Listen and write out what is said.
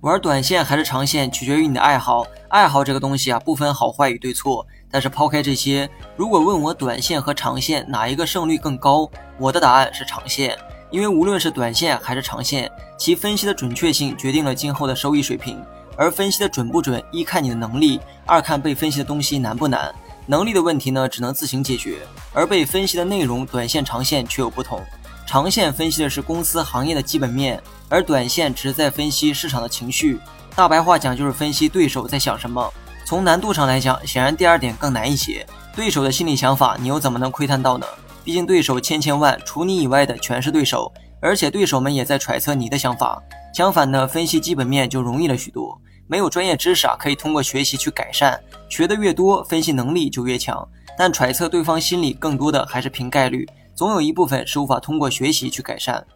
玩短线还是长线，取决于你的爱好。爱好这个东西啊，不分好坏与对错。但是抛开这些，如果问我短线和长线哪一个胜率更高，我的答案是长线。因为无论是短线还是长线，其分析的准确性决定了今后的收益水平。而分析的准不准，一看你的能力，二看被分析的东西难不难。能力的问题呢，只能自行解决；而被分析的内容，短线、长线却有不同。长线分析的是公司、行业的基本面，而短线只是在分析市场的情绪。大白话讲，就是分析对手在想什么。从难度上来讲，显然第二点更难一些。对手的心理想法，你又怎么能窥探到呢？毕竟对手千千万，除你以外的全是对手，而且对手们也在揣测你的想法。相反呢，分析基本面就容易了许多。没有专业知识啊，可以通过学习去改善。学的越多，分析能力就越强。但揣测对方心理，更多的还是凭概率，总有一部分是无法通过学习去改善。